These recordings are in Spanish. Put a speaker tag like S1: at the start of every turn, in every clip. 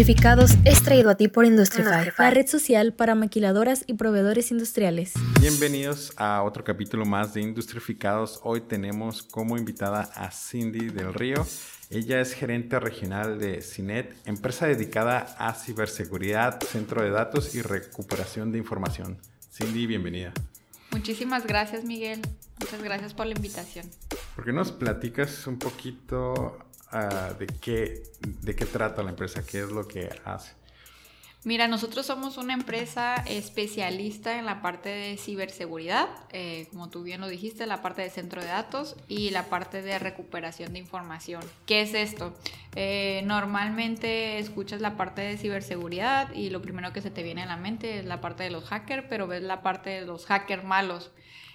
S1: Industrificados es traído a ti por Industrify,
S2: la red social para maquiladoras y proveedores industriales.
S3: Bienvenidos a otro capítulo más de Industrificados. Hoy tenemos como invitada a Cindy del Río. Ella es gerente regional de CINET, empresa dedicada a ciberseguridad, centro de datos y recuperación de información. Cindy, bienvenida.
S4: Muchísimas gracias, Miguel. Muchas gracias por la invitación.
S3: ¿Por qué nos platicas un poquito ah, de, qué, de qué trata la empresa? ¿Qué es lo que hace?
S4: Mira, nosotros somos una empresa especialista en la parte de ciberseguridad, eh, como tú bien lo dijiste, la parte de centro de datos y la parte de recuperación de información. ¿Qué es esto? Eh, normalmente escuchas la parte de ciberseguridad y lo primero que se te viene a la mente es la parte de los hackers, pero ves la parte de los hackers malos.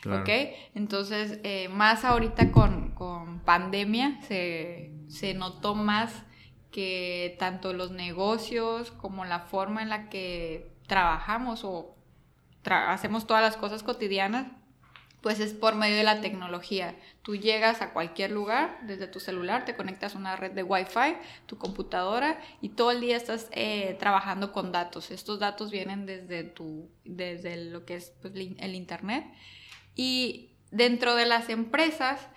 S4: ¿Ok? Entonces, eh, más ahorita con, con pandemia se, se notó más que tanto los negocios como la forma en la que trabajamos o hacemos todas las cosas cotidianas, pues es por medio de la tecnología. Tú llegas a cualquier lugar desde tu celular, te conectas a una red de Wi-Fi, tu computadora y todo el día estás eh, trabajando con datos. Estos datos vienen desde, tu, desde lo que es pues, el Internet. Y dentro de las empresas,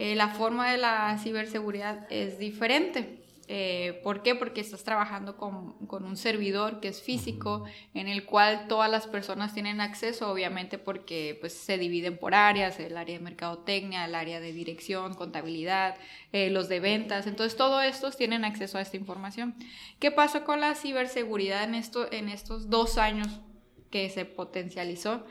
S4: eh, la forma de la ciberseguridad es diferente. Eh, ¿Por qué? Porque estás trabajando con, un servidor que es físico, en el cual todas las personas tienen acceso, obviamente porque pues, se dividen por áreas, el área de mercadotecnia, el área de dirección, contabilidad, eh, los de ventas, entonces todos estos tienen acceso a esta información. ¿Qué pasó con la ciberseguridad en, esto, en estos dos años que se potencializó?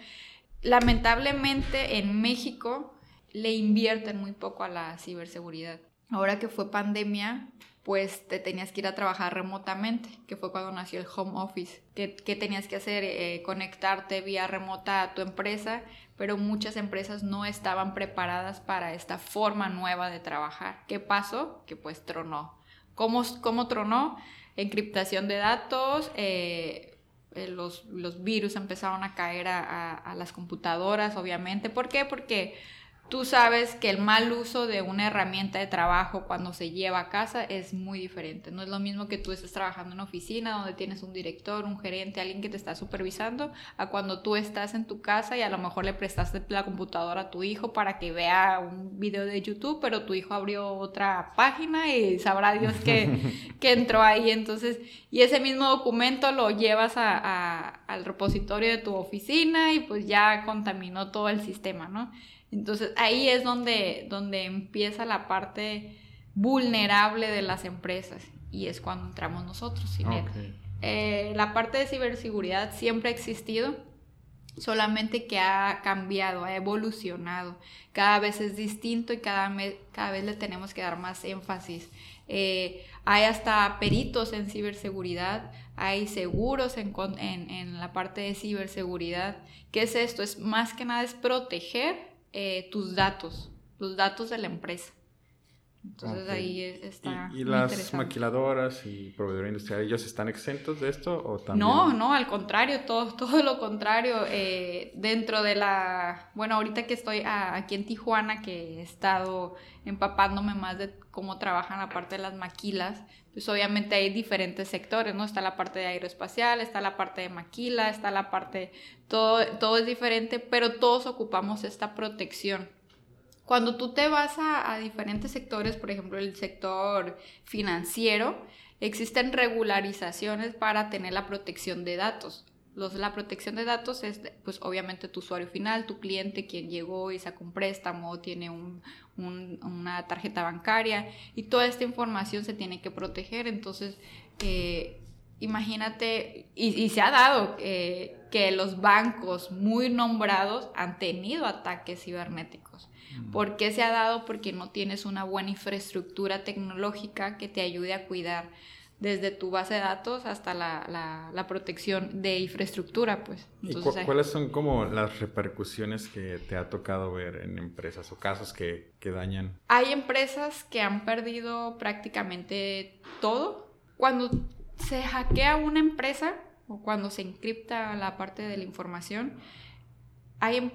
S4: Lamentablemente en México le invierten muy poco a la ciberseguridad. Ahora que fue pandemia, pues te tenías que ir a trabajar remotamente, que fue cuando nació el home office. ¿Qué, tenías que hacer? Eh, conectarte vía remota a tu empresa, pero muchas empresas no estaban preparadas para esta forma nueva de trabajar. ¿Qué pasó? Que pues tronó. ¿Cómo, cómo tronó? Encriptación de datos, eh, eh, los, virus empezaron a caer a, a las computadoras, obviamente. ¿Por qué? Porque Tú sabes que el mal uso de una herramienta de trabajo cuando se lleva a casa es muy diferente. No es lo mismo que tú estés trabajando en una oficina donde tienes un director, un gerente, alguien que te está supervisando, a cuando tú estás en tu casa y a lo mejor le prestaste la computadora a tu hijo para que vea un video de YouTube, pero tu hijo abrió otra página y sabrá Dios que, que entró ahí. Entonces, y ese mismo documento lo llevas a, al repositorio de tu oficina y pues ya contaminó todo el sistema, ¿no? Entonces ahí es donde, donde empieza la parte vulnerable de las empresas y es cuando entramos nosotros, eh, la parte de ciberseguridad siempre ha existido, solamente que ha cambiado, ha evolucionado, cada vez es distinto y cada, cada vez le tenemos que dar más énfasis. Eh, hay hasta peritos en ciberseguridad, hay seguros en, en, en, la parte de ciberseguridad. ¿Qué es esto? Es más que nada es proteger eh, tus datos, los datos de la empresa. Entonces ahí está.
S3: ¿Y, las maquiladoras y proveedores industriales, ellos están exentos de esto o también?
S4: No, no, al contrario, todo, todo lo contrario. Eh, dentro de la. Bueno, ahorita que estoy aquí en Tijuana, que he estado empapándome más de cómo trabajan la parte de las maquilas, pues obviamente hay diferentes sectores, ¿no? Está la parte de aeroespacial, está la parte de maquila, está la parte. Todo, todo es diferente, pero todos ocupamos esta protección cuando tú te vas a, diferentes sectores, por ejemplo el sector financiero, existen regularizaciones para tener la protección de datos. Los, la protección de datos es, pues obviamente tu usuario final, tu cliente, quien llegó y sacó un préstamo, tiene una tarjeta bancaria y toda esta información se tiene que proteger. Entonces, eh, imagínate, y, se ha dado eh, que los bancos muy nombrados han tenido ataques cibernéticos. ¿Por qué se ha dado? Porque no tienes una buena infraestructura tecnológica que te ayude a cuidar desde tu base de datos hasta la, la, protección de infraestructura, pues.
S3: ¿Y cuáles son como las repercusiones que te ha tocado ver en empresas o casos que, que dañan?
S4: Hay empresas que han perdido prácticamente todo. Cuando se hackea una empresa o cuando se encripta la parte de la información, hay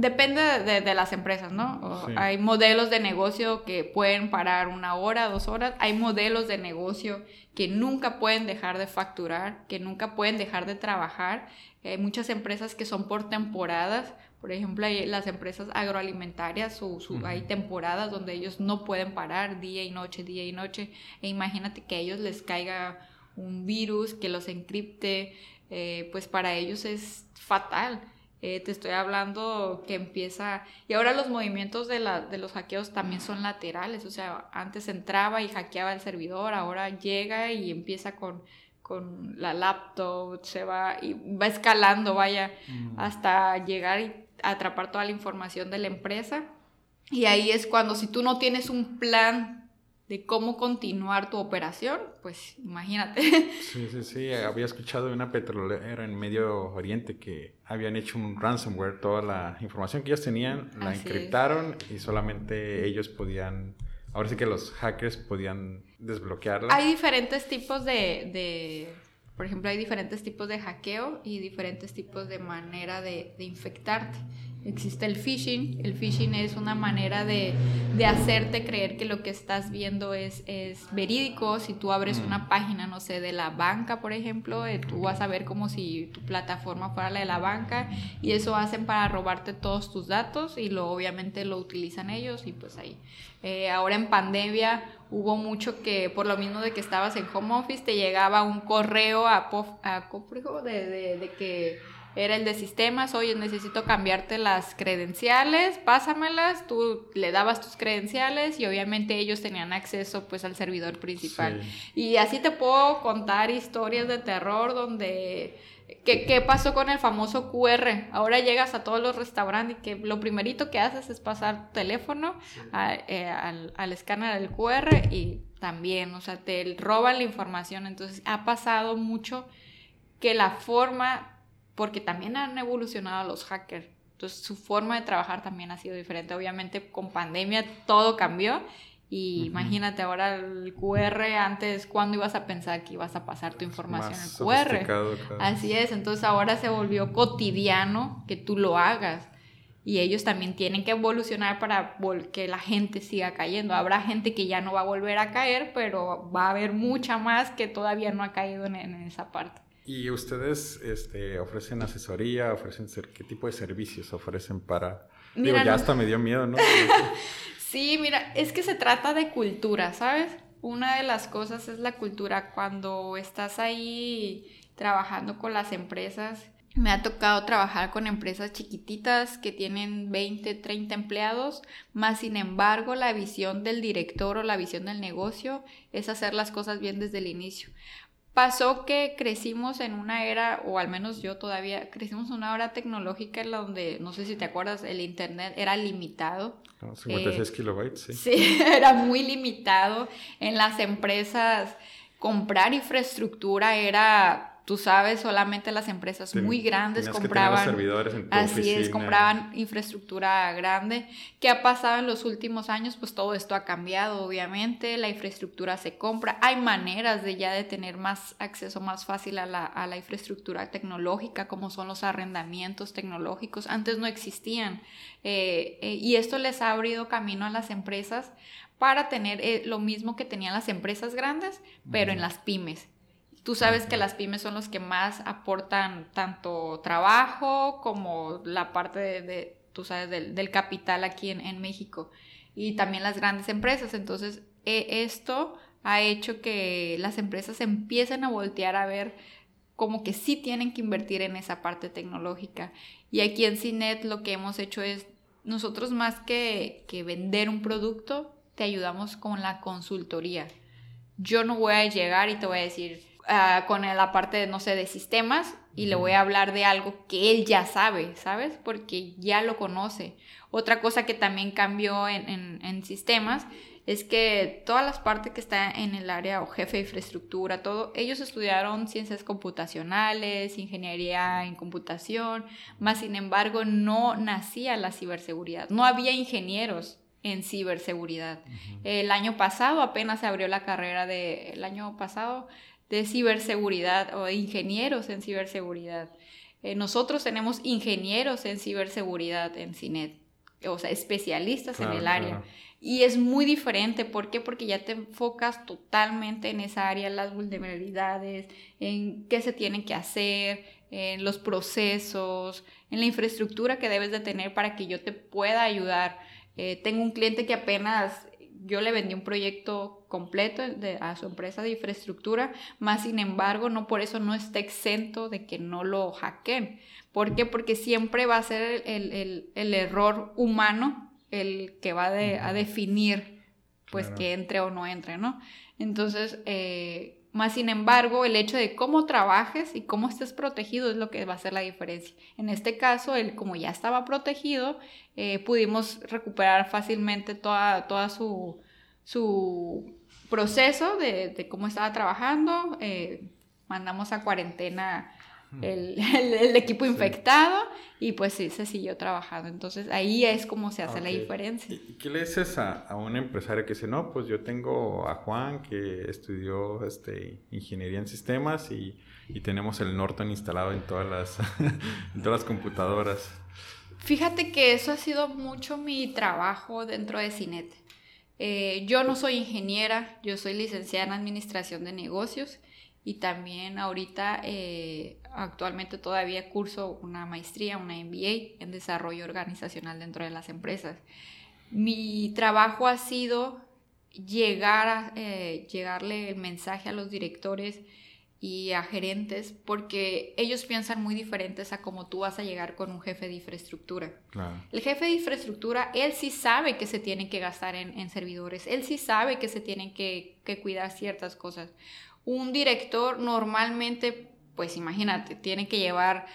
S4: depende de, las empresas, ¿no? Hay modelos de negocio que pueden parar una hora, dos horas. Hay modelos de negocio que nunca pueden dejar de facturar, que nunca pueden dejar de trabajar. Hay muchas empresas que son por temporadas. Por ejemplo, hay las empresas agroalimentarias, su, hay temporadas donde ellos no pueden parar día y noche, día y noche. E imagínate que a ellos les caiga un virus que los encripte, eh, pues para ellos es fatal. Eh, te estoy hablando que empieza... Y ahora los movimientos de, la, de los hackeos también son laterales. O sea, antes entraba y hackeaba el servidor, ahora llega y empieza con, con la laptop, se va y va escalando, vaya, mm. hasta llegar y atrapar toda la información de la empresa. Y ahí es cuando si tú no tienes un plan de cómo continuar tu operación, pues imagínate.
S3: Sí, sí, sí, había escuchado de una petrolera en Medio Oriente que habían hecho un ransomware, toda la información que ellos tenían la encriptaron y solamente ellos podían, ahora sí que los hackers podían desbloquearla.
S4: Hay diferentes tipos de, de por ejemplo, hay diferentes tipos de hackeo y diferentes tipos de manera de, de infectarte. Existe el phishing. El phishing es una manera de, hacerte creer que lo que estás viendo es, es verídico. Si tú abres una mm. página, no sé, de la banca, por ejemplo, eh, tú vas a ver como si tu plataforma fuera la de la banca y eso hacen para robarte todos tus datos y lo obviamente lo utilizan ellos y pues ahí. Eh, ahora en pandemia hubo mucho que por lo mismo de que estabas en home office te llegaba un correo a, a de, de, de que era el de sistemas, oye, necesito cambiarte las credenciales, pásamelas, tú le dabas tus credenciales y obviamente ellos tenían acceso pues al servidor principal. Y así te puedo contar historias de terror donde... ¿Qué, pasó con el famoso QR? Ahora llegas a todos los restaurantes y que lo primerito que haces es pasar tu teléfono eh, al, al escáner del QR y también, o sea, te roban la información. Entonces ha pasado mucho que la forma porque también han evolucionado los hackers. Entonces su forma de trabajar también ha sido diferente. Obviamente con pandemia todo cambió y imagínate ahora el QR, antes, ¿cuándo ibas a pensar que ibas a pasar tu información al QR? Así es, entonces ahora se volvió cotidiano que tú lo hagas. Y ellos también tienen que evolucionar para que la gente siga cayendo. Habrá gente que ya no va a volver a caer, pero va a haber mucha más que todavía no ha caído en esa parte.
S3: ¿Y ustedes este, ofrecen asesoría? ¿Ofrecen qué tipo de servicios ofrecen para...? Digo, ya hasta me dio miedo, ¿no?
S4: sí, mira, es que se trata de cultura, ¿sabes? Una de las cosas es la cultura. Cuando estás ahí trabajando con las empresas, me ha tocado trabajar con empresas chiquititas que tienen 20, 30 empleados, más sin embargo la visión del director o la visión del negocio es hacer las cosas bien desde el inicio pasó que crecimos en una era, o al menos yo todavía, crecimos en una era tecnológica en la donde, no sé si te acuerdas, el Internet era limitado.
S3: 56 eh, kilobytes, sí.
S4: Sí, era muy limitado. En las empresas, comprar infraestructura era Tú sabes, solamente las empresas muy grandes compraban. servidores en así es, compraban infraestructura grande. ¿Qué ha pasado en los últimos años? Pues todo esto ha cambiado, obviamente. La infraestructura se compra. Hay maneras de ya de tener más acceso más fácil a la, a la infraestructura tecnológica, como son los arrendamientos tecnológicos. Antes no existían. Eh, eh, y esto les ha abrido camino a las empresas para tener eh, lo mismo que tenían las empresas grandes, pero en las pymes Tú sabes que las pymes son los que más aportan tanto trabajo como la parte de, tú sabes, del, capital aquí en, México y también las grandes empresas. Entonces, e, esto ha hecho que las empresas empiecen a voltear a ver como que sí tienen que invertir en esa parte tecnológica. Y aquí en CINET lo que hemos hecho es, nosotros más que, que vender un producto, te ayudamos con la consultoría. Yo no voy a llegar y te voy a decir, Ah, con la parte, no sé, de sistemas y le voy a hablar de algo que él ya sabe, ¿sabes? Porque ya lo conoce. Otra cosa que también cambió en, en, sistemas es que todas las partes que están en el área o jefe de infraestructura, todo, ellos estudiaron ciencias computacionales, ingeniería en computación, más sin embargo no nacía la ciberseguridad, no había ingenieros en ciberseguridad. El año pasado apenas se abrió la carrera de, el año pasado de ciberseguridad o de ingenieros en ciberseguridad. Eh, nosotros tenemos ingenieros en ciberseguridad en CINET, o sea, especialistas en el área. Y es muy diferente, ¿por qué? Porque ya te enfocas totalmente en esa área, las vulnerabilidades, en qué se tienen que hacer, en los procesos, en la infraestructura que debes de tener para que yo te pueda ayudar. Eh, tengo un cliente que apenas yo le vendí un proyecto completo a su empresa de infraestructura, más sin embargo, no por eso no está exento de que no lo hackeen. ¿Por qué? Porque siempre va a ser el, error humano el que va a definir pues que entre o no entre, ¿no? Entonces, eh, más sin embargo, el hecho de cómo trabajes y cómo estés protegido es lo que va a hacer la diferencia. En este caso, él como ya estaba protegido, eh, pudimos recuperar fácilmente toda, toda su, su proceso de, cómo estaba trabajando. Eh, mandamos a cuarentena el, equipo infectado y pues sí, se siguió trabajando. Entonces ahí es como se hace la diferencia.
S3: ¿Y qué le dices a, a, un empresario que dice, no, pues yo tengo a Juan que estudió este, ingeniería en sistemas y, y tenemos el Norton instalado en todas las, en todas las computadoras?
S4: Fíjate que eso ha sido mucho mi trabajo dentro de Cinet. Eh, yo no soy ingeniera, yo soy licenciada en Administración de Negocios y también ahorita eh, actualmente todavía curso una maestría, una MBA en desarrollo organizacional dentro de las empresas. Mi trabajo ha sido llegar a, eh, llegarle el mensaje a los directores y a gerentes porque ellos piensan muy diferentes a cómo tú vas a llegar con un jefe de infraestructura. El jefe de infraestructura, él sí sabe que se tienen que gastar en, servidores, él sí sabe que se tienen que, que cuidar ciertas cosas. Un director normalmente pues imagínate, tiene que llevar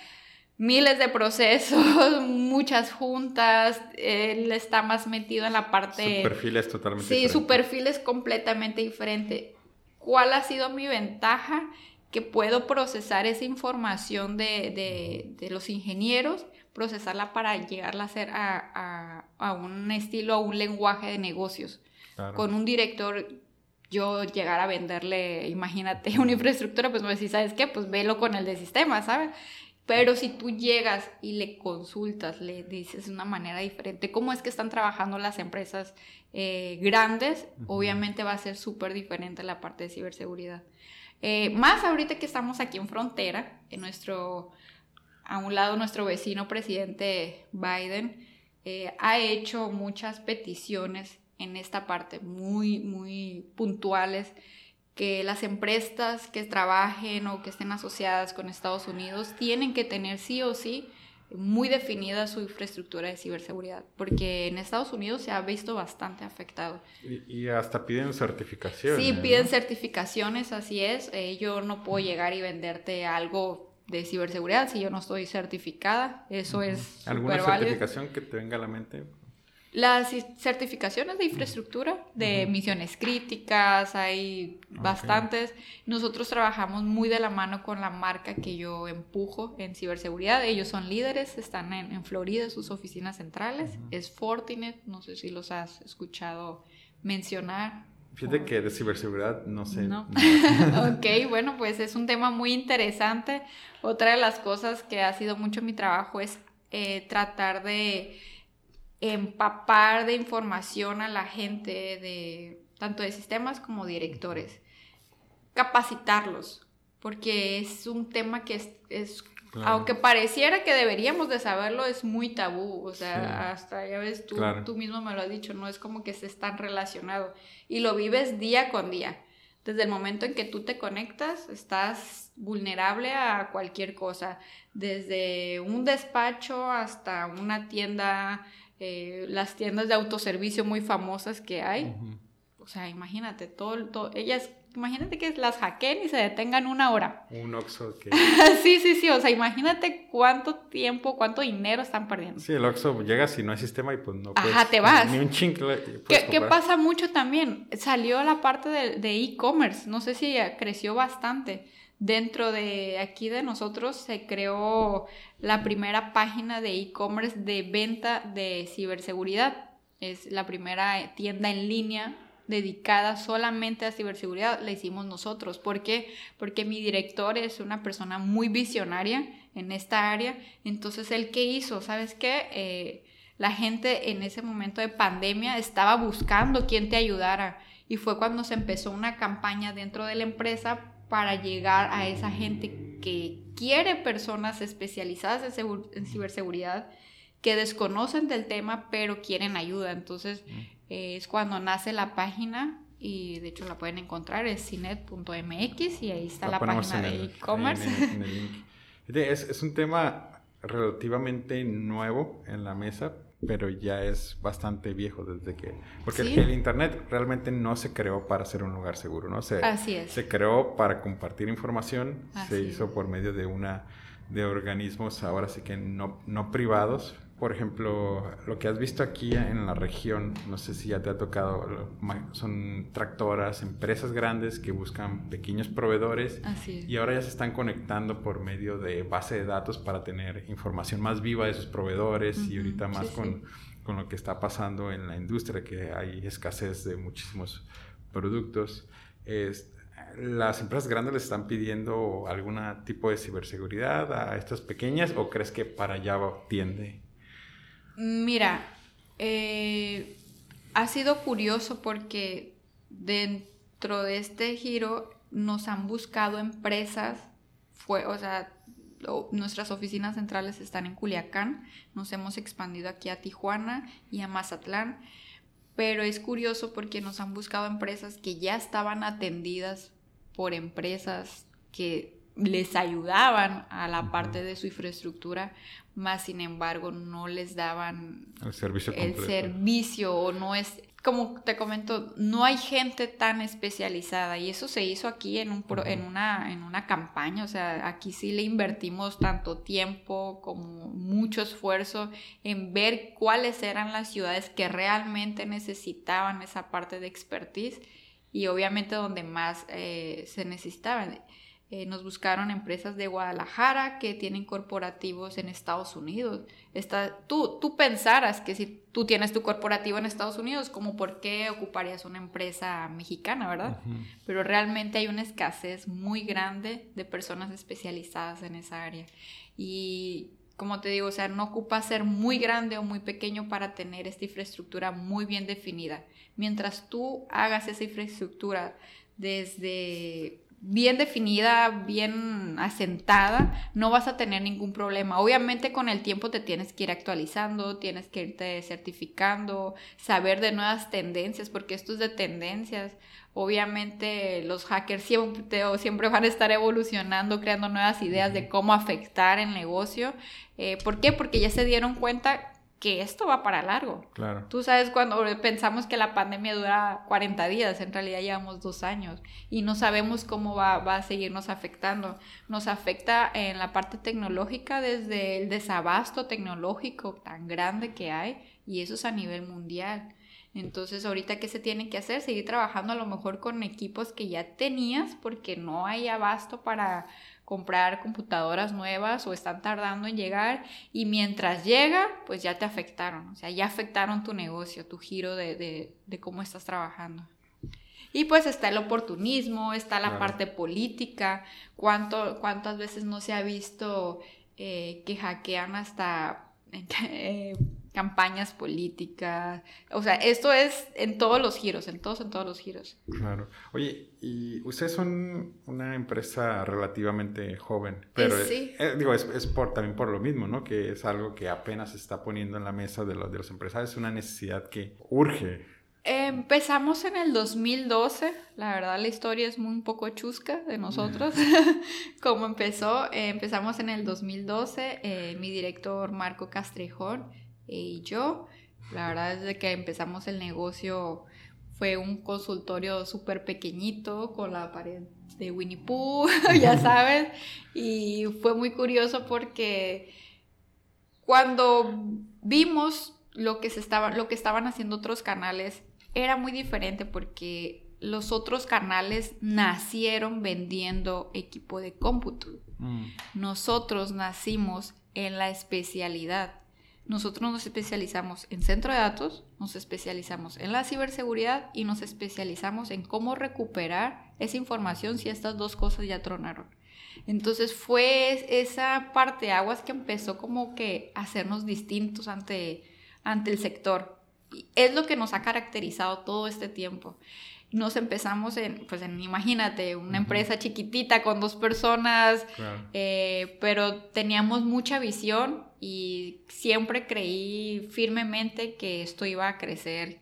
S4: miles de procesos, muchas juntas, él está más metido en la parte...
S3: Su perfil es totalmente
S4: sí, diferente. Sí, su perfil es completamente diferente. ¿Cuál ha sido mi ventaja? Que puedo procesar esa información de, los ingenieros, procesarla para llegarla a hacer a, un estilo, a un lenguaje de negocios. Con un director yo llegar a venderle, imagínate, una infraestructura, pues me decís, ¿sabes qué? Pues velo con el de sistema, ¿sabes? Pero si tú llegas y le consultas, le dices de una manera diferente cómo es que están trabajando las empresas eh, grandes, obviamente va a ser súper diferente la parte de ciberseguridad. Eh, más ahorita que estamos aquí en frontera, en nuestro, a un lado nuestro vecino presidente Biden eh, ha hecho muchas peticiones en esta parte muy, muy puntuales, que las empresas que trabajen o que estén asociadas con Estados Unidos tienen que tener sí o sí muy definida su infraestructura de ciberseguridad, porque en Estados Unidos se ha visto bastante afectado.
S3: Y, hasta piden certificaciones.
S4: Sí, piden certificaciones, así es. Eh, yo no puedo llegar y venderte algo de ciberseguridad si yo no estoy certificada. Eso es...
S3: ¿Alguna certificación que te venga a la mente?
S4: Las certificaciones de infraestructura, de misiones críticas, hay bastantes. Nosotros trabajamos muy de la mano con la marca que yo empujo en ciberseguridad. Ellos son líderes, están en, Florida, sus oficinas centrales. Es Fortinet, no sé si los has escuchado mencionar.
S3: Fíjate que de ciberseguridad no sé.
S4: No. ok, bueno, pues es un tema muy interesante. Otra de las cosas que ha sido mucho mi trabajo es eh, tratar de empapar de información a la gente de tanto de sistemas como directores, capacitarlos, porque es un tema que es, aunque pareciera que deberíamos de saberlo, es muy tabú, o sea, hasta ya ves, tú, tú mismo me lo has dicho, no es como que estés tan relacionado y lo vives día con día. Desde el momento en que tú te conectas, estás vulnerable a cualquier cosa, desde un despacho hasta una tienda eh, las tiendas de autoservicio muy famosas que hay. O sea, imagínate, todo, todo, ellas, imagínate que las hackeen y se detengan una hora.
S3: Un Oxxo que...
S4: sí, sí, sí, o sea, imagínate cuánto tiempo, cuánto dinero están perdiendo.
S3: Sí, el Oxxo llega si no hay sistema y pues no
S4: puedes, Ajá, te vas.
S3: Ni un chincle.
S4: ¿Qué, ¿Qué, pasa mucho también? Salió la parte de e-commerce, no sé si creció bastante Dentro de aquí de nosotros se creó la primera página de e-commerce de venta de ciberseguridad. Es la primera tienda en línea dedicada solamente a ciberseguridad la hicimos nosotros. ¿Por qué? Porque mi director es una persona muy visionaria en esta área. Entonces, ¿el qué hizo? ¿Sabes qué? Eh, la gente en ese momento de pandemia estaba buscando quién te ayudara. Y fue cuando se empezó una campaña dentro de la empresa para llegar a esa gente que quiere personas especializadas en, ciberseguridad, que desconocen del tema, pero quieren ayuda. Entonces, eh, es cuando nace la página y de hecho la pueden encontrar, es cinet.mx y ahí está la, página de e-commerce.
S3: Es, es, un tema relativamente nuevo en la mesa, pero ya es bastante viejo desde que... Porque el Internet realmente no se creó para ser un lugar seguro, ¿no? Se,
S4: Así es.
S3: Se creó para compartir información, se hizo por medio de una de organismos ahora sí que no, no privados, por ejemplo, lo que has visto aquí en la región, no sé si ya te ha tocado, son tractoras, empresas grandes que buscan pequeños proveedores y ahora ya se están conectando por medio de base de datos para tener información más viva de sus proveedores y ahorita más con, con, lo que está pasando en la industria, que hay escasez de muchísimos productos. ¿Las empresas grandes les están pidiendo algún tipo de ciberseguridad a estas pequeñas o crees que para allá tiende?
S4: Mira, eh, ha sido curioso porque dentro de este giro nos han buscado empresas, fue, o sea, nuestras oficinas centrales están en Culiacán, nos hemos expandido aquí a Tijuana y a Mazatlán, pero es curioso porque nos han buscado empresas que ya estaban atendidas por empresas que les ayudaban a la parte de su infraestructura, más sin embargo no les daban
S3: el servicio,
S4: el servicio o no es como te comento, no hay gente tan especializada y eso se hizo aquí en, un en, una, en una campaña, o sea, aquí sí le invertimos tanto tiempo como mucho esfuerzo en ver cuáles eran las ciudades que realmente necesitaban esa parte de expertise y obviamente donde más eh, se necesitaban. Eh, nos buscaron empresas de Guadalajara que tienen corporativos en Estados Unidos. Está, tú, tú pensaras que si tú tienes tu corporativo en Estados Unidos, como por qué ocuparías una empresa mexicana, ¿verdad? Pero realmente hay una escasez muy grande de personas especializadas en esa área. Y como te digo, o sea, no ocupa ser muy grande o muy pequeño para tener esta infraestructura muy bien definida. Mientras tú hagas esa infraestructura desde bien definida, bien asentada, no vas a tener ningún problema. Obviamente con el tiempo te tienes que ir actualizando, tienes que irte certificando, saber de nuevas tendencias, porque esto es de tendencias. Obviamente los hackers siempre, siempre van a estar evolucionando, creando nuevas ideas de cómo afectar el negocio. Eh, ¿Por qué? Porque ya se dieron cuenta que esto va para largo.
S3: Claro.
S4: Tú sabes cuando pensamos que la pandemia dura 40 días, en realidad llevamos dos años y no sabemos cómo va, va, a seguirnos afectando. Nos afecta en la parte tecnológica desde el desabasto tecnológico tan grande que hay y eso es a nivel mundial. Entonces, ahorita, ¿qué se tiene que hacer? Seguir trabajando a lo mejor con equipos que ya tenías porque no hay abasto para comprar computadoras nuevas o están tardando en llegar y mientras llega, pues ya te afectaron, o sea, ya afectaron tu negocio, tu giro de, cómo estás trabajando. Y pues está el oportunismo, está la parte política, ¿Cuánto, cuántas veces no se ha visto eh, que hackean hasta eh, campañas políticas. O sea, esto es en todos los giros, en todos, en todos los giros.
S3: Claro. Oye, y ustedes son una empresa relativamente joven, pero sí. Eh, digo, es, es, por, también por lo mismo, ¿no? Que es algo que apenas se está poniendo en la mesa de, los, de los empresarios, es una necesidad que urge.
S4: Empezamos en el 2012, la verdad la historia es muy un poco chusca de nosotros, como empezó, eh, empezamos en el 2012, eh, mi director Marco Castrejón y yo. La verdad es que empezamos el negocio fue un consultorio súper pequeñito con la pared de Winnie Pooh, ya sabes, y fue muy curioso porque cuando vimos lo que, se estaba, lo que estaban haciendo otros canales, era muy diferente porque los otros canales nacieron vendiendo equipo de cómputo. Mm. Nosotros nacimos en la especialidad nosotros nos especializamos en centro de datos, nos especializamos en la ciberseguridad y nos especializamos en cómo recuperar esa información si estas dos cosas ya tronaron. Entonces fue esa parte de aguas que empezó como que hacernos distintos ante, ante el sector. es lo que nos ha caracterizado todo este tiempo nos empezamos en, pues en, imagínate, una empresa chiquitita con dos personas, eh, pero teníamos mucha visión y siempre creí firmemente que esto iba a crecer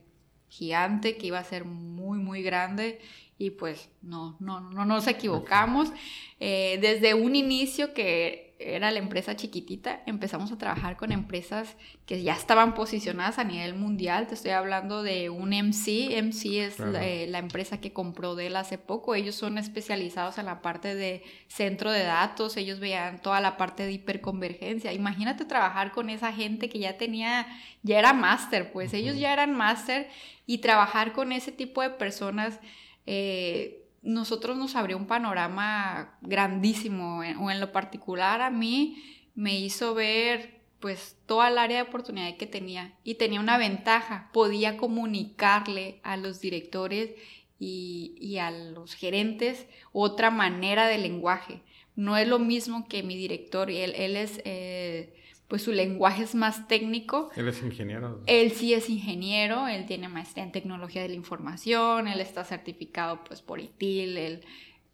S4: gigante, que iba a ser muy, muy grande y pues no, no, no nos equivocamos. Eh, desde un inicio que era la empresa chiquitita, empezamos a trabajar con empresas que ya estaban posicionadas a nivel mundial. Te estoy hablando de un MC. MC es eh, la, empresa que compró Dell hace poco. Ellos son especializados en la parte de centro de datos. Ellos veían toda la parte de hiperconvergencia. Imagínate trabajar con esa gente que ya tenía, ya era máster, pues ellos ya eran máster y trabajar con ese tipo de personas. Eh, nosotros nos abrió un panorama grandísimo, o en lo particular a mí me hizo ver pues toda el área de oportunidad que tenía y tenía una ventaja, podía comunicarle a los directores y, a los gerentes otra manera de lenguaje. No es lo mismo que mi director, él, él es... Eh, pues su lenguaje es más técnico.
S3: Él es ingeniero.
S4: Él sí es ingeniero, él tiene maestría en tecnología de la información, él está certificado pues por ITIL, el,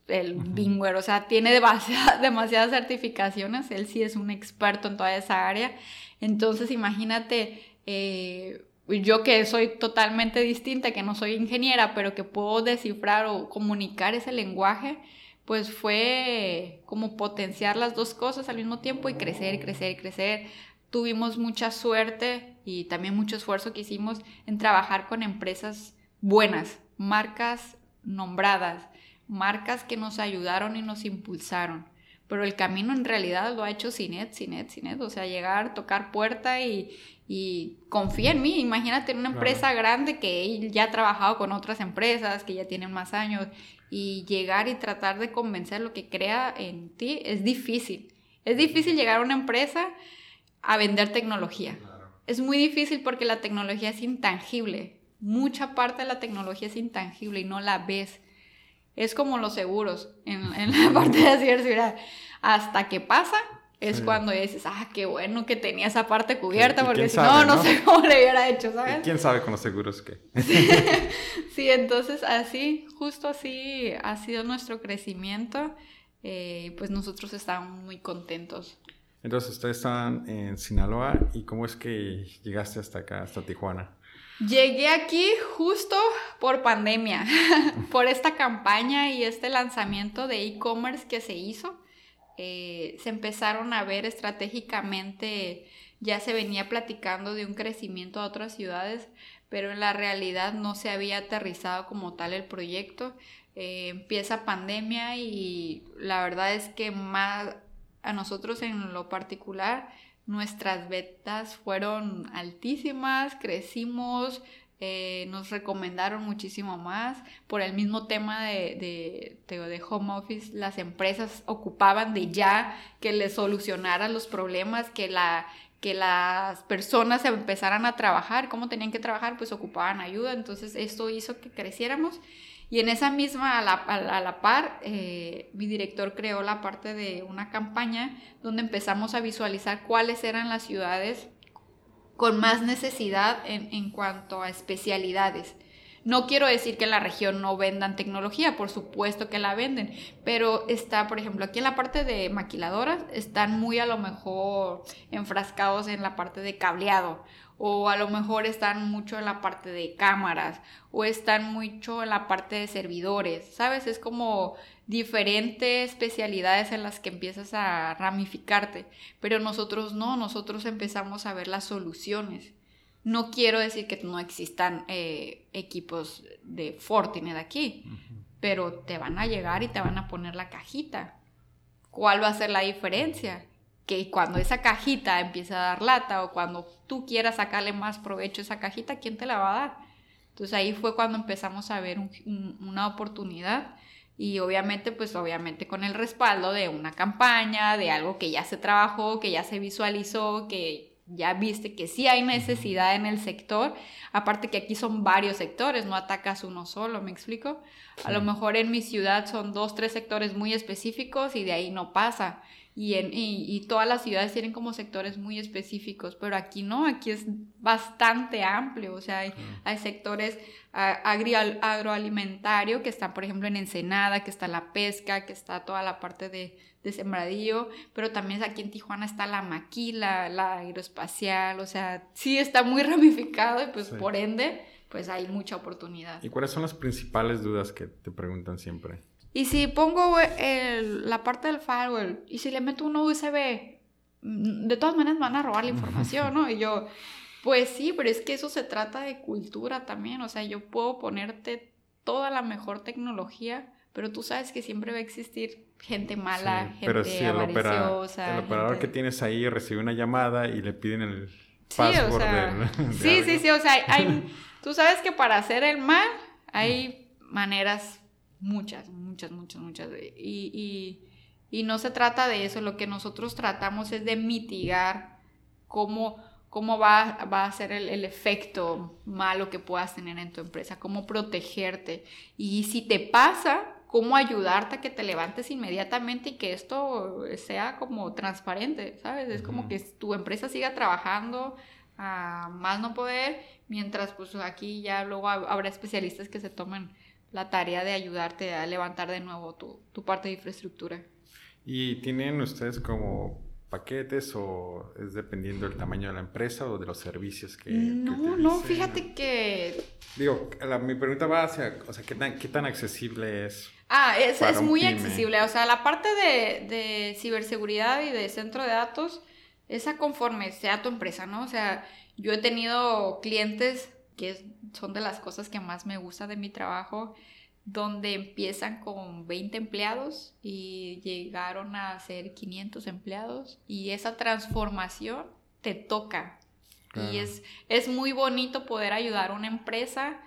S4: el Bingware, o sea, tiene demasiadas, demasiadas certificaciones, él sí es un experto en toda esa área. Entonces, imagínate, eh, yo que soy totalmente distinta, que no soy ingeniera, pero que puedo descifrar o comunicar ese lenguaje, pues fue como potenciar las dos cosas al mismo tiempo y crecer, crecer, crecer. Tuvimos mucha suerte y también mucho esfuerzo que hicimos en trabajar con empresas buenas, marcas nombradas, marcas que nos ayudaron y nos impulsaron. Pero el camino en realidad lo ha hecho Cinet, Cinet, Cinet. O sea, llegar, tocar puerta y, y confía en mí. Imagínate una empresa grande que ya ha trabajado con otras empresas, que ya tienen más años y llegar y tratar de convencer lo que crea en ti es difícil. Es difícil llegar a una empresa a vender tecnología. Es muy difícil porque la tecnología es intangible. Mucha parte de la tecnología es intangible y no la ves. Es como los seguros en, en la parte de la ciberseguridad. Hasta que pasa, es cuando dices, ah, qué bueno que tenía esa parte cubierta, porque si no, no, sé cómo le hubiera hecho, ¿sabes?
S3: ¿Quién sabe con los seguros qué?
S4: sí, entonces así, justo así ha sido nuestro crecimiento, eh, pues nosotros estamos muy contentos.
S3: Entonces, ustedes estaban en Sinaloa y ¿cómo es que llegaste hasta acá, hasta Tijuana?
S4: Llegué aquí justo por pandemia, por esta campaña y este lanzamiento de e-commerce que se hizo. Eh, se empezaron a ver estratégicamente, ya se venía platicando de un crecimiento a otras ciudades, pero en la realidad no se había aterrizado como tal el proyecto. Eh, empieza pandemia y la verdad es que más a nosotros en lo particular nuestras betas fueron altísimas, crecimos, eh, nos recomendaron muchísimo más. Por el mismo tema de, de, de, home office, las empresas ocupaban de ya que les solucionaran los problemas, que, la, que las personas empezaran a trabajar. ¿Cómo tenían que trabajar? Pues ocupaban ayuda. Entonces esto hizo que creciéramos. Y en esa misma, a la, a la par, eh, mi director creó la parte de una campaña donde empezamos a visualizar cuáles eran las ciudades con más necesidad en, cuanto a especialidades. No quiero decir que en la región no vendan tecnología, por supuesto que la venden, pero está, por ejemplo, aquí en la parte de maquiladoras, están muy a lo mejor enfrascados en la parte de cableado, o a lo mejor están mucho en la parte de cámaras, o están mucho en la parte de servidores, ¿sabes? Es como diferentes especialidades en las que empiezas a ramificarte, pero nosotros no, nosotros empezamos a ver las soluciones. No quiero decir que no existan eh, equipos de Fortinet aquí, pero te van a llegar y te van a poner la cajita. ¿Cuál va a ser la diferencia? Que cuando esa cajita empieza a dar lata o cuando tú quieras sacarle más provecho a esa cajita, ¿quién te la va a dar? Entonces ahí fue cuando empezamos a ver una oportunidad y obviamente, pues obviamente con el respaldo de una campaña, de algo que ya se trabajó, que ya se visualizó, que ya viste que sí hay necesidad en el sector, aparte que aquí son varios sectores, no atacas uno solo, ¿me explico? A lo mejor en mi ciudad son dos, tres sectores muy específicos y de ahí no pasa. Y, en, y, todas las ciudades tienen como sectores muy específicos, pero aquí no, aquí es bastante amplio, o sea, hay, hay sectores agri, agroalimentario que están, por ejemplo, en Ensenada, que está la pesca, que está toda la parte de, de sembradío, pero también aquí en Tijuana está la maquila, la aeroespacial, o sea, sí está muy ramificado y pues por ende, pues hay mucha oportunidad.
S3: ¿Y cuáles son las principales dudas que te preguntan siempre?
S4: Y si pongo la parte del firewall y si le meto un USB, mm, de todas maneras van a robar la información, ¿no? Y yo, pues sí, pero es que eso se trata de cultura también, o sea, yo puedo ponerte toda la mejor tecnología, pero tú sabes que siempre va a existir gente mala, gente pero si el, el
S3: operador que tienes ahí recibe una llamada y le piden el password
S4: sí, o sea, sí, sí, sí, o sea, hay, tú sabes que para hacer el mal hay maneras muchas, muchas, muchas, muchas. Y, y, no se trata de eso, lo que nosotros tratamos es de mitigar cómo, cómo va, va a ser el, efecto malo que puedas tener en tu empresa, cómo protegerte. Y si te pasa, cómo ayudarte a que te levantes inmediatamente y que esto sea como transparente, ¿sabes? Es como que tu empresa siga trabajando a más no poder, mientras pues aquí ya luego habrá especialistas que se tomen la tarea de ayudarte a levantar de nuevo tu, tu parte de infraestructura.
S3: ¿Y tienen ustedes como paquetes o es dependiendo del tamaño de la empresa o de los servicios que...
S4: No, no, fíjate que...
S3: Digo, mi pregunta va hacia, o sea, ¿qué tan, qué tan accesible es?
S4: Ah, es, es muy accesible, o sea, la parte de, de, ciberseguridad y de centro de datos, esa conforme sea tu empresa, ¿no? O sea, yo he tenido clientes que son de las cosas que más me gusta de mi trabajo, donde empiezan con 20 empleados y llegaron a ser 500 empleados y esa transformación te toca. Y es, es muy bonito poder ayudar a una empresa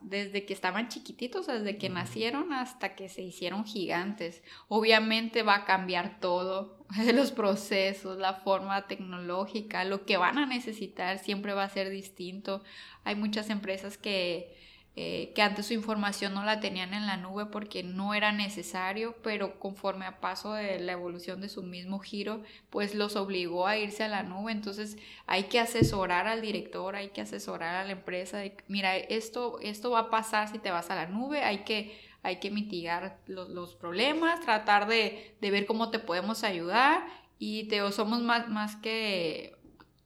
S4: desde que estaban chiquititos, desde que nacieron hasta que se hicieron gigantes. Obviamente va a cambiar todo, los procesos, la forma tecnológica, lo que van a necesitar siempre va a ser distinto. Hay muchas empresas que, eh, que antes su información no la tenían en la nube porque no era necesario, pero conforme a paso de la evolución de su mismo giro, pues los obligó a irse a la nube. Entonces hay que asesorar al director, hay que asesorar a la empresa. De, Mira, esto, esto va a pasar si te vas a la nube, hay que, hay que mitigar los, problemas, tratar de, de, ver cómo te podemos ayudar. Y te, somos más, más que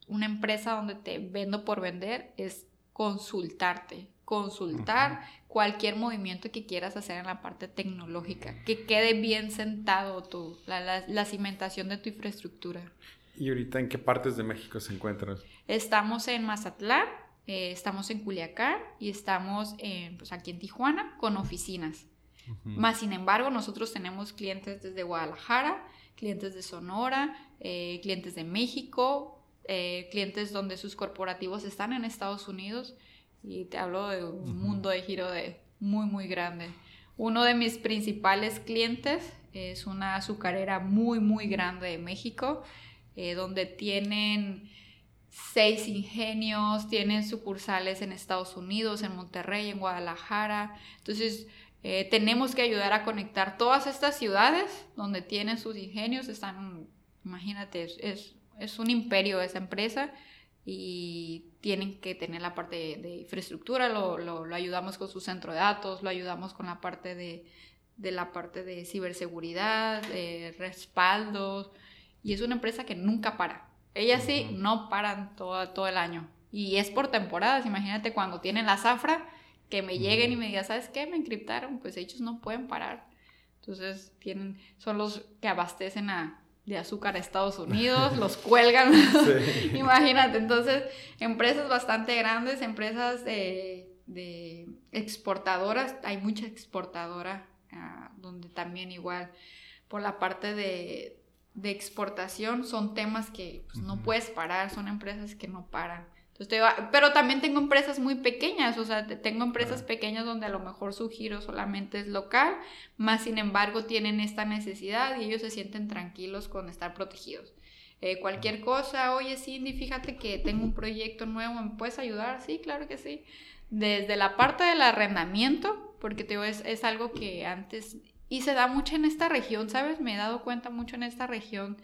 S4: una empresa donde te vendo por vender, es consultarte, consultar cualquier movimiento que quieras hacer en la parte tecnológica, que quede bien sentado tu, la, cimentación de tu infraestructura.
S3: ¿Y ahorita en qué partes de México se encuentran?
S4: Estamos en Mazatlán, eh, estamos en Culiacán y estamos en, pues aquí en Tijuana con oficinas. Más sin embargo, nosotros tenemos clientes desde Guadalajara, clientes de Sonora, eh, clientes de México, eh, clientes donde sus corporativos están en Estados Unidos y te hablo de un mundo de giro de muy muy grande. Uno de mis principales clientes es una azucarera muy muy grande de México eh, donde tienen seis ingenios, tienen sucursales en Estados Unidos, en Monterrey, en Guadalajara. Entonces, eh, tenemos que ayudar a conectar todas estas ciudades donde tienen sus ingenios. Están, imagínate, es es un imperio esa empresa y tienen que tener la parte de, infraestructura, lo, lo, ayudamos con su centro de datos, lo ayudamos con la parte de, de la parte de ciberseguridad, de respaldos, y es una empresa que nunca para. Ellas sí no paran todo, todo el año. Y es por temporadas, imagínate cuando tienen la zafra, que me lleguen y me digan, ¿sabes qué? Me encriptaron, pues ellos no pueden parar. Entonces tienen, son los que abastecen a, de azúcar a Estados Unidos, los cuelgan. Imagínate, entonces, empresas bastante grandes, empresas de, exportadoras, hay mucha exportadora, ah, donde también igual por la parte de, exportación son temas que pues, no puedes parar, son empresas que no paran pero también tengo empresas muy pequeñas, o sea, tengo empresas pequeñas donde a lo mejor su giro solamente es local, más sin embargo tienen esta necesidad y ellos se sienten tranquilos con estar protegidos. Eh, cualquier cosa, oye Cindy, fíjate que tengo un proyecto nuevo, ¿me puedes ayudar? Sí, claro que sí. Desde la parte del arrendamiento, porque te digo, es, es algo que antes, y se da mucho en esta región, ¿sabes? Me he dado cuenta mucho en esta región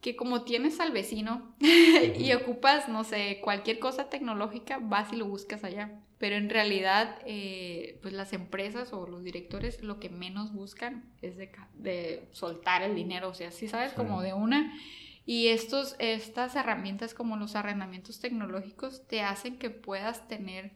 S4: que como tienes al vecino y ocupas, no sé, cualquier cosa tecnológica, vas y lo buscas allá. Pero en realidad, eh, pues las empresas o los directores lo que menos buscan es de, de soltar el dinero, o sea, sí sabes, como de una. Y estos, estas herramientas como los arrendamientos tecnológicos te hacen que puedas tener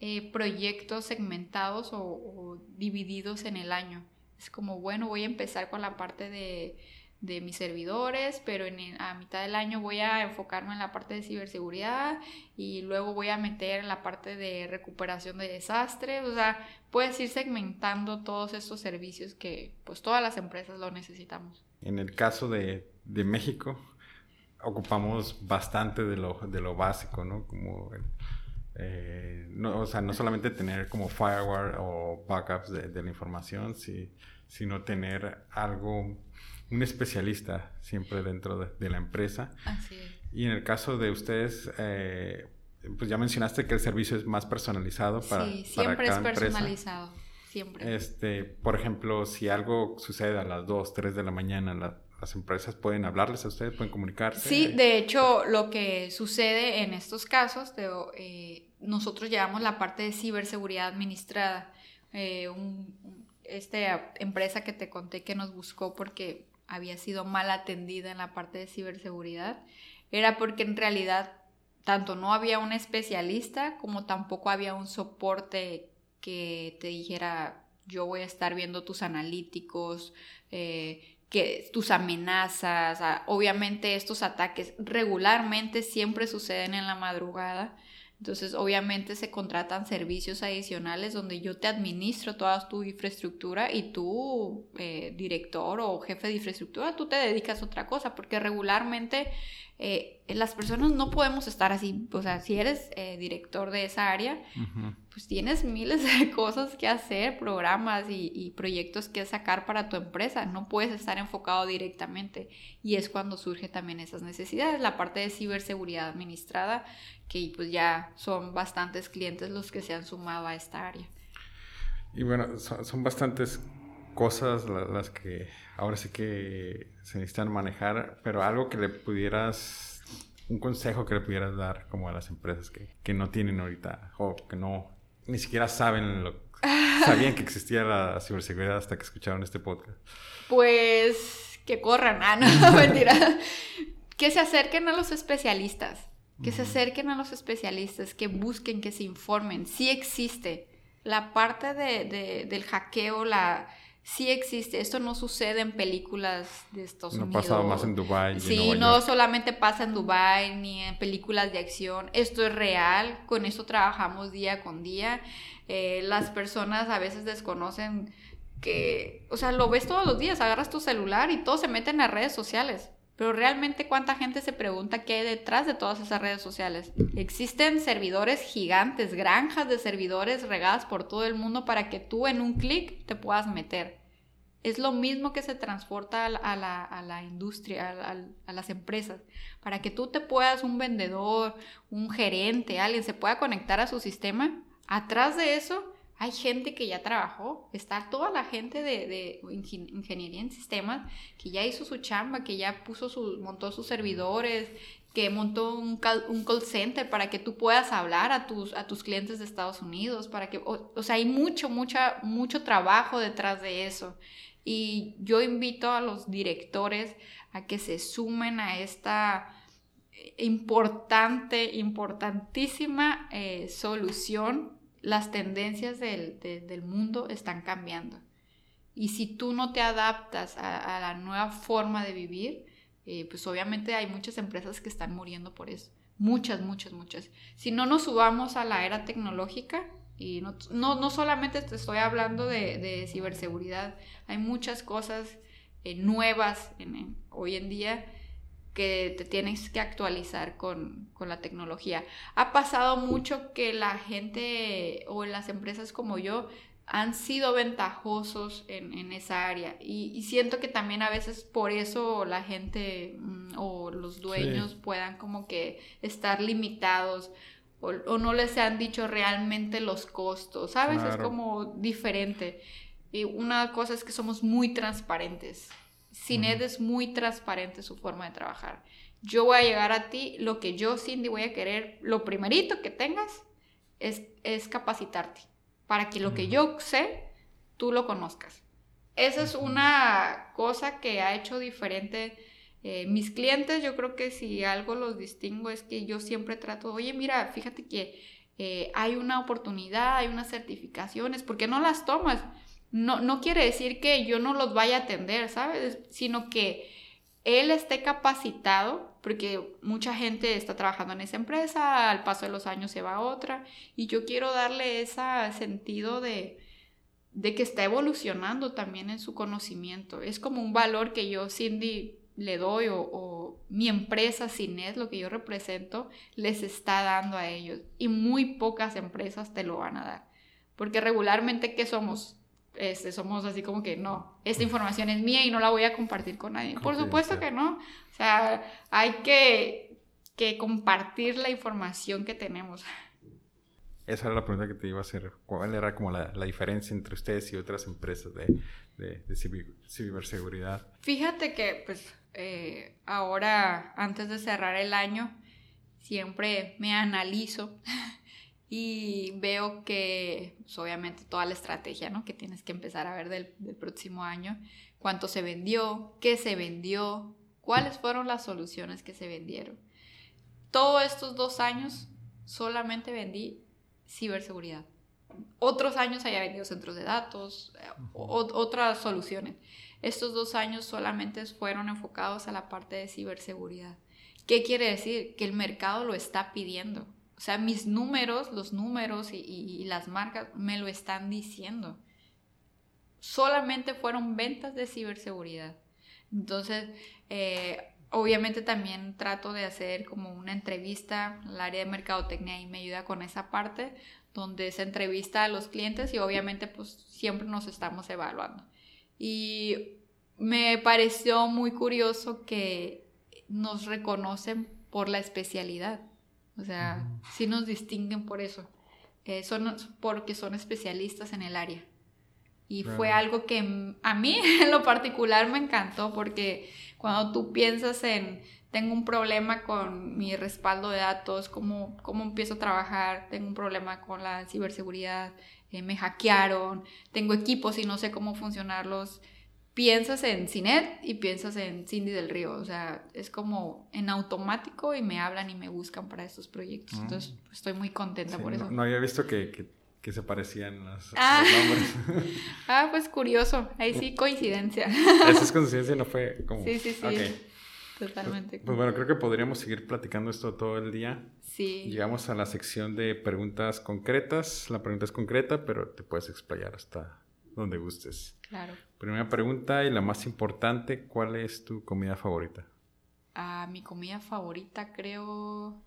S4: eh, proyectos segmentados o, o divididos en el año. Es como, bueno, voy a empezar con la parte de de mis servidores, pero en, a mitad del año voy a enfocarme en la parte de ciberseguridad y luego voy a meter en la parte de recuperación de desastres, o sea, puedes ir segmentando todos estos servicios que pues todas las empresas lo necesitamos.
S3: En el caso de, de México, ocupamos bastante de lo, de lo básico, ¿no? Como, eh, no, o sea, no solamente tener como firewall o backups de, de la información, sí, sino tener algo un especialista siempre dentro de, la empresa.
S4: Así es.
S3: Y en el caso de ustedes, eh, pues ya mencionaste que el servicio es más personalizado para,
S4: sí, siempre es personalizado. Siempre.
S3: Este, por ejemplo, si algo sucede a las 2, 3 de la mañana, las empresas pueden hablarles a ustedes, pueden comunicarse.
S4: Sí, de hecho, lo que sucede en estos casos, eh, nosotros llevamos la parte de ciberseguridad administrada. Eh, esta empresa que te conté que nos buscó porque había sido mal atendida en la parte de ciberseguridad, era porque en realidad tanto no había un especialista como tampoco había un soporte que te dijera yo voy a estar viendo tus analíticos, eh, que tus amenazas, obviamente estos ataques regularmente siempre suceden en la madrugada entonces, obviamente se contratan servicios adicionales donde yo te administro toda tu infraestructura y tú, eh, director o jefe de infraestructura, tú te dedicas a otra cosa, porque regularmente eh, las personas no podemos estar así. O sea, si eres eh, director de esa área, pues tienes miles de cosas que hacer, programas y, y, proyectos que sacar para tu empresa. No puedes estar enfocado directamente. Y es cuando surge también esas necesidades. La parte de ciberseguridad administrada que pues ya son bastantes clientes los que se han sumado a esta área.
S3: Y bueno, son, bastantes cosas las, que ahora sí que se necesitan manejar, pero algo que le pudieras, un consejo que le pudieras dar como a las empresas que, que no tienen ahorita o que no, ni siquiera saben lo, sabían que existía la ciberseguridad hasta que escucharon este podcast.
S4: Pues que corran, ah, no, mentira. que se acerquen a los especialistas que se acerquen a los especialistas, que busquen, que se informen. Sí existe. La parte de, del hackeo, la, sí existe. Esto no sucede en películas de Estados Unidos. No
S3: pasa más en Dubai.
S4: Sí, no solamente pasa en Dubai ni en películas de acción. Esto es real. Con esto trabajamos día con día. Eh, las personas a veces desconocen que, o sea, lo ves todos los días. Agarras tu celular y todos se meten a redes sociales. Pero realmente cuánta gente se pregunta qué hay detrás de todas esas redes sociales. Existen servidores gigantes, granjas de servidores regadas por todo el mundo para que tú en un clic te puedas meter. Es lo mismo que se transporta a la, industria, a, las empresas, para que tú te puedas, un vendedor, un gerente, alguien se pueda conectar a su sistema. Atrás de eso hay gente que ya trabajó, está toda la gente de, ingeniería en sistemas que ya hizo su chamba, que ya puso su, montó sus servidores, que montó un call, un call center para que tú puedas hablar a tus, a tus clientes de Estados Unidos, para que, o, sea, hay mucho, mucha, mucho trabajo detrás de eso. Y yo invito a los directores a que se sumen a esta importante, importantísima eh, solución las tendencias del, mundo están cambiando. Y si tú no te adaptas a, la nueva forma de vivir, eh, pues obviamente hay muchas empresas que están muriendo por eso. Muchas, muchas, muchas. Si no nos subamos a la era tecnológica, y no, no, solamente te estoy hablando de, ciberseguridad, hay muchas cosas eh, nuevas hoy en día que te tienes que actualizar con, la tecnología. Ha pasado mucho que la gente o las empresas como yo han sido ventajosos en, esa área. Y, siento que también a veces por eso la gente mm, o los dueños puedan como que estar limitados o, no les han dicho realmente los costos, ¿sabes? Es como diferente. Y una cosa es que somos muy transparentes. Cined es muy transparente su forma de trabajar. Yo voy a llegar a ti, lo que yo, Cindy, voy a querer, lo primerito que tengas es, es capacitarte para que lo que yo sé, tú lo conozcas. Esa es una cosa que ha hecho diferente eh, mis clientes. Yo creo que si algo los distingo es que yo siempre trato, oye, mira, fíjate que eh, hay una oportunidad, hay unas certificaciones, ¿por qué no las tomas? No, no quiere decir que yo no los vaya a atender, ¿sabes? Sino que él esté capacitado, porque mucha gente está trabajando en esa empresa, al paso de los años se va a otra, y yo quiero darle ese sentido de, de que está evolucionando también en su conocimiento. Es como un valor que yo, Cindy, le doy o, mi empresa Cines, lo que yo represento, les está dando a ellos. Y muy pocas empresas te lo van a dar. Porque regularmente, ¿qué somos? Este, somos así como que no, esta información es mía y no la voy a compartir con nadie. Por supuesto que no. O sea, hay que, que compartir la información que tenemos.
S3: Esa era la pregunta que te iba a hacer. ¿Cuál era como la, la diferencia entre ustedes y otras empresas de, de, de ciberseguridad?
S4: Fíjate que, pues, eh, ahora, antes de cerrar el año, siempre me analizo y veo que, pues, obviamente, toda la estrategia ¿no? que tienes que empezar a ver del, próximo año, cuánto se vendió, qué se vendió, cuáles fueron las soluciones que se vendieron. Todos estos dos años solamente vendí ciberseguridad. Otros años haya vendido centros de datos, eh, otras soluciones. Estos dos años solamente fueron enfocados a la parte de ciberseguridad. ¿Qué quiere decir? Que el mercado lo está pidiendo. O sea, mis números, los números y, las marcas me lo están diciendo. Solamente fueron ventas de ciberseguridad. Entonces, eh, obviamente también trato de hacer como una entrevista, el área de mercadotecnia y me ayuda con esa parte, donde se entrevista a los clientes y obviamente pues siempre nos estamos evaluando. Y me pareció muy curioso que nos reconocen por la especialidad. O sea, sí nos distinguen por eso. Eh, son porque son especialistas en el área. Y fue algo que a mí en lo particular me encantó porque cuando tú piensas en, tengo un problema con mi respaldo de datos, cómo, cómo empiezo a trabajar, tengo un problema con la ciberseguridad, eh, me hackearon, tengo equipos y no sé cómo funcionarlos, piensas en Cinet y piensas en Cindy del Río. O sea, es como en automático y me hablan y me buscan para estos proyectos. Entonces, pues, estoy muy contenta por eso.
S3: No, había visto que, que, se parecían los,
S4: ah. nombres. ah, pues curioso. Ahí sí, coincidencia.
S3: Esa es coincidencia, no fue como...
S4: Sí, sí, sí. Totalmente.
S3: Pues, pues, bueno, creo que podríamos seguir platicando esto todo el día.
S4: Sí.
S3: Llegamos a la sección de preguntas concretas. La pregunta es concreta, pero te puedes explayar hasta donde gustes.
S4: Claro.
S3: Primera pregunta y la más importante, ¿cuál es tu comida favorita?
S4: Ah, mi comida favorita creo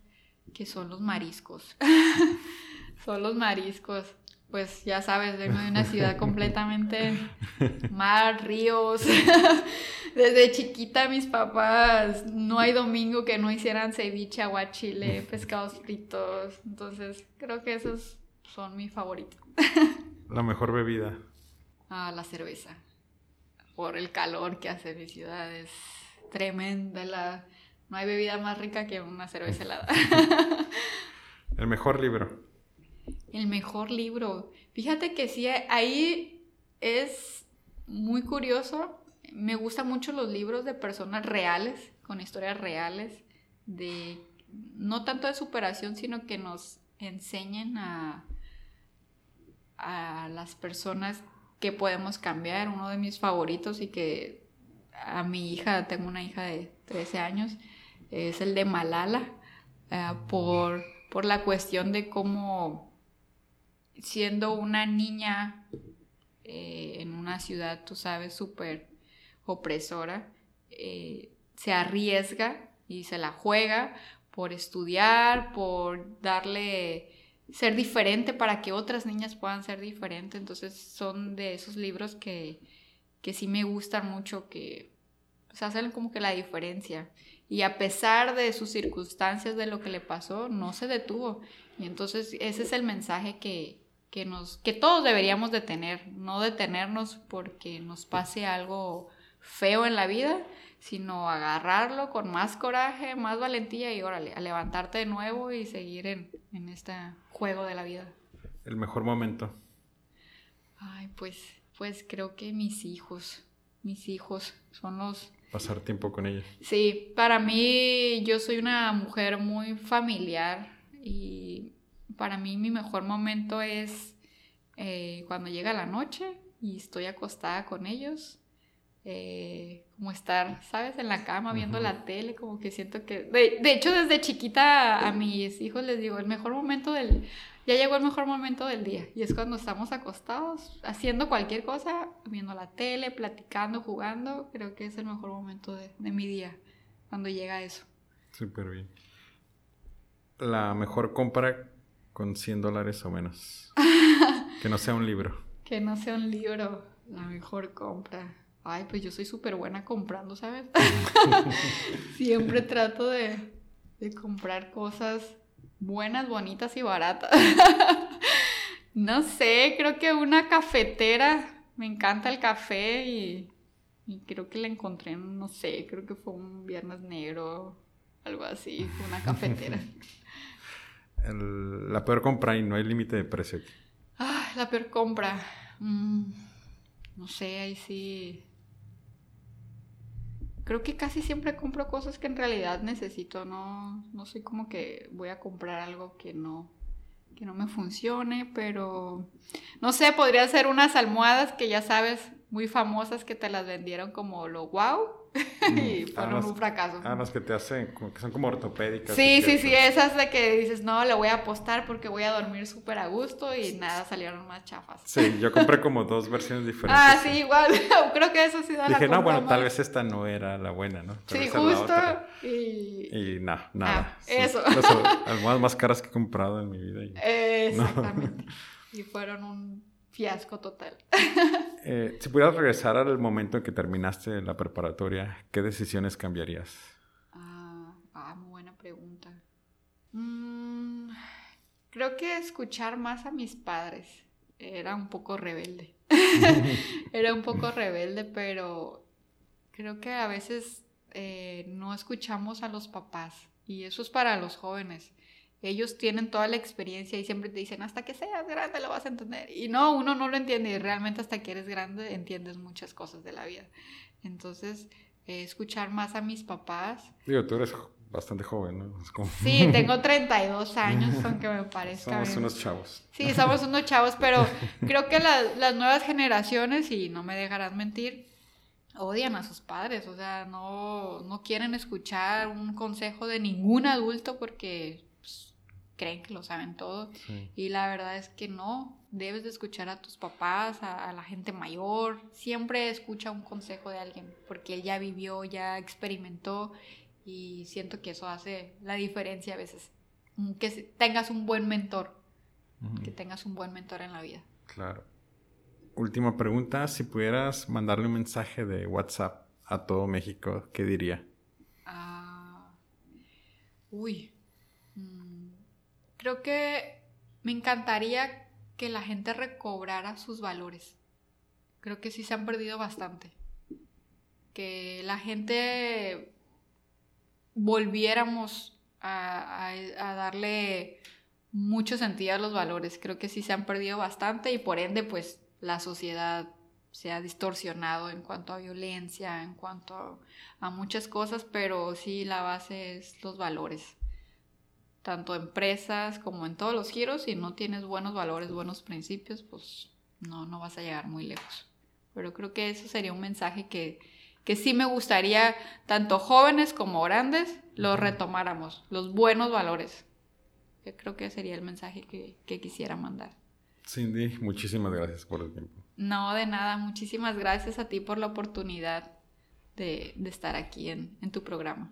S4: que son los mariscos. son los mariscos. Pues ya sabes, vengo de una ciudad completamente mar, ríos. Desde chiquita mis papás, no hay domingo que no hicieran ceviche, aguachile, pescados fritos. Entonces, creo que esos son mis favoritos.
S3: La mejor bebida.
S4: Ah, la cerveza por el calor que hace mi ciudad. Es tremenda. La... No hay bebida más rica que una cerveza helada.
S3: el mejor libro.
S4: El mejor libro. Fíjate que sí, ahí es muy curioso. Me gustan mucho los libros de personas reales, con historias reales, de no tanto de superación, sino que nos enseñen a, a las personas que podemos cambiar. Uno de mis favoritos y que a mi hija, tengo una hija de 13 años, es el de Malala, eh, por, por la cuestión de cómo siendo una niña eh, en una ciudad, tú sabes, súper opresora, eh, se arriesga y se la juega por estudiar, por darle ser diferente para que otras niñas puedan ser diferentes. Entonces son de esos libros que, que sí me gustan mucho, que pues, hacen como que la diferencia. Y a pesar de sus circunstancias, de lo que le pasó, no se detuvo. Y entonces ese es el mensaje que, que, nos, que todos deberíamos de tener, no detenernos porque nos pase algo feo en la vida, sino agarrarlo con más coraje, más valentía y órale, a levantarte de nuevo y seguir en, en este juego de la vida.
S3: El mejor momento.
S4: Ay, pues, pues creo que mis hijos, mis hijos son los...
S3: Pasar tiempo con ellos.
S4: Sí, para mí yo soy una mujer muy familiar y para mí mi mejor momento es eh, cuando llega la noche y estoy acostada con ellos eh, como estar, ¿sabes? En la cama viendo la tele, como que siento que... De, de, hecho, desde chiquita a mis hijos les digo, el mejor momento del... Ya llegó el mejor momento del día y es cuando estamos acostados, haciendo cualquier cosa, viendo la tele, platicando, jugando, creo que es el mejor momento de, de mi día, cuando llega eso.
S3: Súper bien. La mejor compra con 100 dólares o menos. que no sea un libro.
S4: Que no sea un libro, la mejor compra. Ay, pues yo soy súper buena comprando, ¿sabes? Siempre trato de, de, comprar cosas buenas, bonitas y baratas. no sé, creo que una cafetera. Me encanta el café y, y creo que la encontré, no sé, creo que fue un viernes negro, algo así, una cafetera.
S3: El, la peor compra y no hay límite de precio.
S4: Ah, la peor compra. Mm, no sé, ahí sí creo que casi siempre compro cosas que en realidad necesito, no, no soy como que voy a comprar algo que no, que no me funcione, pero no sé, podría ser unas almohadas que ya sabes, muy famosas que te las vendieron como lo wow y fueron un fracaso.
S3: Las que te hacen, como que son como ortopédicas.
S4: Sí, sí, sí, esas de que dices, no, le voy a apostar porque voy a dormir súper a gusto y nada, salieron más chafas.
S3: Sí, yo compré como dos versiones diferentes.
S4: Ah, sí, igual, creo que eso sí da
S3: Dije, no, bueno, tal vez esta no era la buena, ¿no?
S4: sí, justo. Y...
S3: Y no, nada.
S4: Ah, eso.
S3: Las almohadas más caras que he comprado en mi vida. Y...
S4: Exactamente. Y fueron un fiasco total.
S3: Eh, si pudieras regresar al momento en que terminaste la preparatoria, ¿qué decisiones cambiarías?
S4: Ah, ah muy buena pregunta. Mm, creo que escuchar más a mis padres. Era un poco rebelde. Era un poco rebelde, pero creo que a veces eh, no escuchamos a los papás. Y eso es para los jóvenes ellos tienen toda la experiencia y siempre te dicen, hasta que seas grande lo vas a entender. Y no, uno no lo entiende y realmente hasta que eres grande entiendes muchas cosas de la vida. Entonces, eh, escuchar más a mis papás.
S3: Digo, tú eres bastante joven, ¿no?
S4: Sí, tengo 32 años, aunque me parezca.
S3: Somos unos chavos.
S4: Sí, somos unos chavos, pero creo que la, las nuevas generaciones, y no me dejarás mentir, odian a sus padres, o sea, no, no quieren escuchar un consejo de ningún adulto porque creen que lo saben todo. Y la verdad es que no, debes de escuchar a tus papás, a, la gente mayor. Siempre escucha un consejo de alguien, porque él ya vivió, ya experimentó y siento que eso hace la diferencia a veces. Mm, que tengas un buen mentor, que tengas un buen mentor en la vida.
S3: Claro. Última pregunta, si pudieras mandarle un mensaje de WhatsApp a todo México, ¿qué diría?
S4: Ah, uy, Creo que me encantaría que la gente recobrara sus valores. Creo que sí se han perdido bastante. Que la gente volviéramos a, darle mucho sentido a los valores. Creo que sí se han perdido bastante y por ende pues la sociedad se ha distorsionado en cuanto a violencia, en cuanto a muchas cosas, pero sí la base es los valores tanto empresas como en todos los giros, si no tienes buenos valores, buenos principios, pues no, no vas a llegar muy lejos. Pero creo que eso sería un mensaje que, que sí me gustaría, tanto jóvenes como grandes, lo retomáramos, los buenos valores. Yo creo que sería el mensaje que, que quisiera mandar.
S3: Cindy, muchísimas gracias por el tiempo.
S4: No, de nada, muchísimas gracias a ti por la oportunidad de, de estar aquí en, en tu programa.